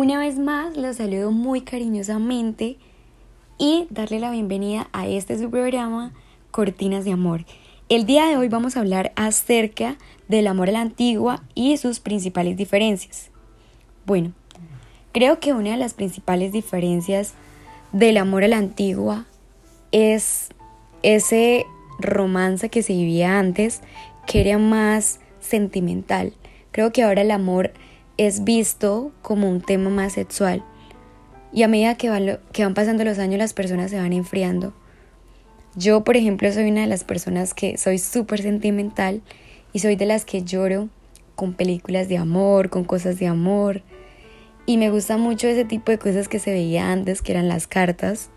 Una vez más los saludo muy cariñosamente y darle la bienvenida a este su programa Cortinas de Amor. El día de hoy vamos a hablar acerca del amor a la antigua y sus principales diferencias. Bueno, creo que una de las principales diferencias del amor a la antigua es ese romance que se vivía antes, que era más sentimental. Creo que ahora el amor es visto como un tema más sexual. Y a medida que van, que van pasando los años las personas se van enfriando. Yo, por ejemplo, soy una de las personas que soy súper sentimental y soy de las que lloro con películas de amor, con cosas de amor. Y me gusta mucho ese tipo de cosas que se veía antes, que eran las cartas.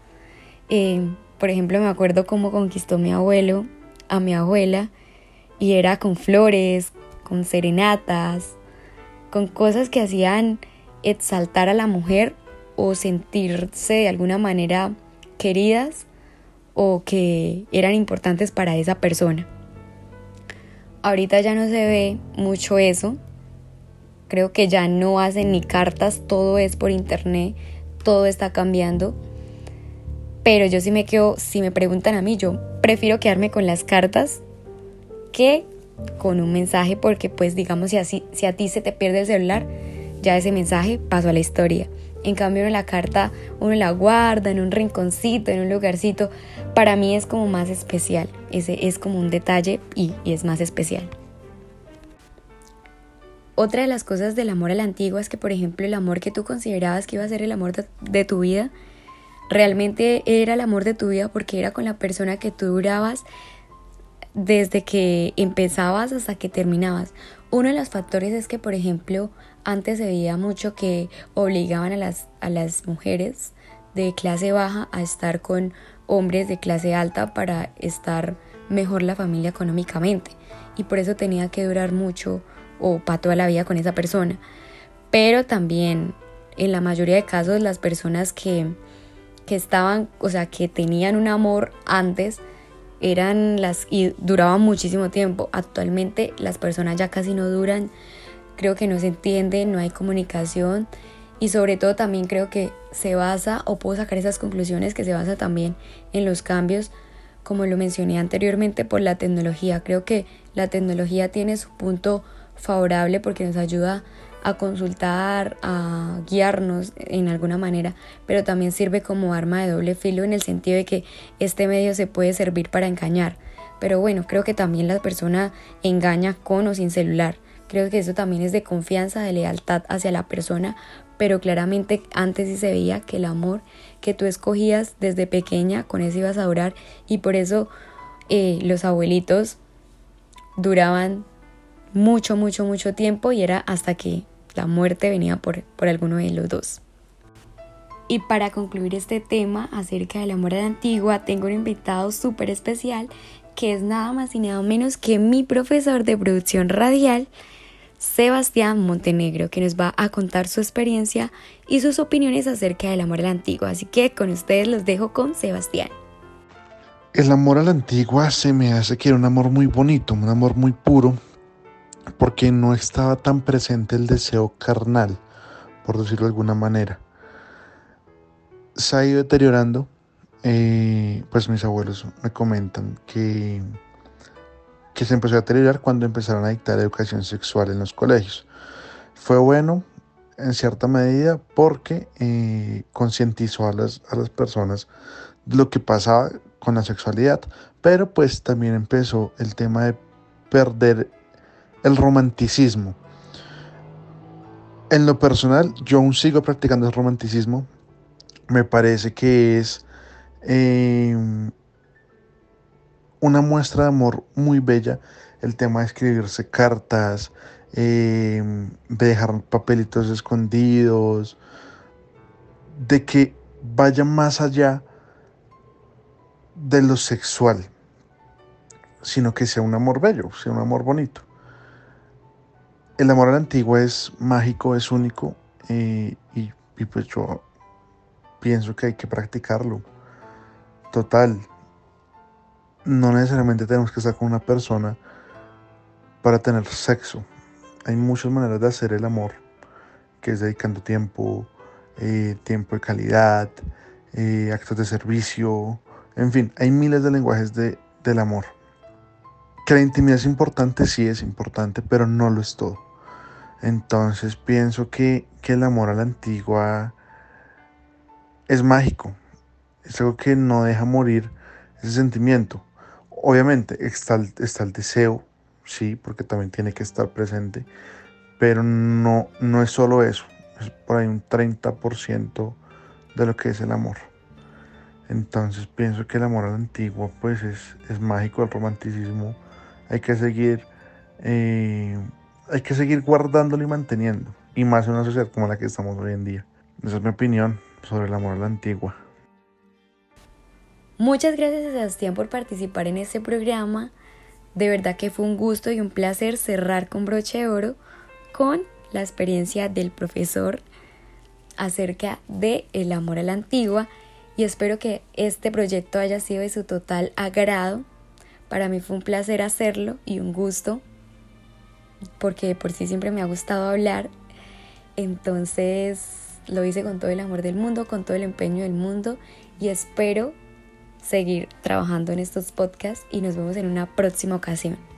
Eh, por ejemplo, me acuerdo cómo conquistó mi abuelo a mi abuela y era con flores, con serenatas, con cosas que hacían exaltar a la mujer o sentirse de alguna manera queridas o que eran importantes para esa persona. Ahorita ya no se ve mucho eso. Creo que ya no hacen ni cartas, todo es por internet, todo está cambiando. Pero yo sí me quedo, si me preguntan a mí, yo prefiero quedarme con las cartas que con un mensaje porque pues digamos si, así, si a ti se te pierde el celular, ya ese mensaje pasó a la historia. En cambio, en la carta uno la guarda en un rinconcito, en un lugarcito. Para mí es como más especial. Ese es como un detalle y, es más especial. Otra de las cosas del amor a la antigua es que, por ejemplo, el amor que tú considerabas que iba a ser el amor de tu vida, realmente era el amor de tu vida porque era con la persona que tú durabas desde que empezabas hasta que terminabas. Uno de los factores es que, por ejemplo, antes se veía mucho que obligaban a las, a las mujeres de clase baja a estar con hombres de clase alta para estar mejor la familia económicamente. Y por eso tenía que durar mucho o para toda la vida con esa persona. Pero también, en la mayoría de casos, las personas que, que estaban, o sea, que tenían un amor antes, eran las y duraban muchísimo tiempo. Actualmente las personas ya casi no duran, creo que no se entienden, no hay comunicación y sobre todo también creo que se basa o puedo sacar esas conclusiones que se basa también en los cambios como lo mencioné anteriormente por la tecnología. Creo que la tecnología tiene su punto favorable porque nos ayuda a consultar, a guiarnos en alguna manera, pero también sirve como arma de doble filo en el sentido de que este medio se puede servir para engañar. Pero bueno, creo que también la persona engaña con o sin celular. Creo que eso también es de confianza, de lealtad hacia la persona, pero claramente antes sí se veía que el amor que tú escogías desde pequeña, con eso ibas a durar y por eso eh, los abuelitos duraban mucho, mucho, mucho tiempo y era hasta que la muerte venía por, por alguno de los dos. Y para concluir este tema acerca del amor de la antigua, tengo un invitado súper especial que es nada más y nada menos que mi profesor de producción radial, Sebastián Montenegro, que nos va a contar su experiencia y sus opiniones acerca del amor a la antigua. Así que con ustedes los dejo con Sebastián. El amor a la antigua se me hace que era un amor muy bonito, un amor muy puro, porque no estaba tan presente el deseo carnal, por decirlo de alguna manera. Se ha ido deteriorando, eh, pues mis abuelos me comentan que, que se empezó a deteriorar cuando empezaron a dictar educación sexual en los colegios. Fue bueno en cierta medida porque eh, concientizó a las, a las personas de lo que pasaba con la sexualidad, pero pues también empezó el tema de perder el romanticismo. En lo personal, yo aún sigo practicando el romanticismo. Me parece que es em, una muestra de amor muy bella el tema de escribirse cartas, em, de dejar papelitos escondidos, de que vaya más allá de lo sexual, sino que sea un amor bello, sea un amor bonito. El amor a la antigua es mágico, es único eh, y, pues yo pienso que hay que practicarlo. Total, no necesariamente tenemos que estar con una persona para tener sexo. Hay muchas maneras de hacer el amor, que es dedicando tiempo, eh, tiempo de calidad, eh, actos de servicio, en fin, hay miles de lenguajes de, del amor. Que la intimidad es importante, sí es importante, pero no lo es todo. Entonces pienso que, que el amor a la antigua es mágico, es algo que no deja morir ese sentimiento. Obviamente está el, está el deseo, sí, porque también tiene que estar presente, pero no, no es solo eso, es por ahí un 30% de lo que es el amor. Entonces pienso que el amor a la antigua pues es, es mágico, el romanticismo hay que seguir, eh, hay que seguir guardándolo y manteniendo, y más en una sociedad como la que estamos hoy en día. Esa es mi opinión sobre a la antigua. Muchas gracias Sebastián por participar en este programa. De verdad que fue un gusto y un placer cerrar con broche de oro con la experiencia del profesor acerca de el amor a la antigua y espero que este proyecto haya sido de su total agrado. Para mí fue un placer hacerlo y un gusto porque por sí siempre me ha gustado hablar. Entonces lo hice con todo el amor del mundo, con todo el empeño del mundo y espero seguir trabajando en estos podcasts y nos vemos en una próxima ocasión.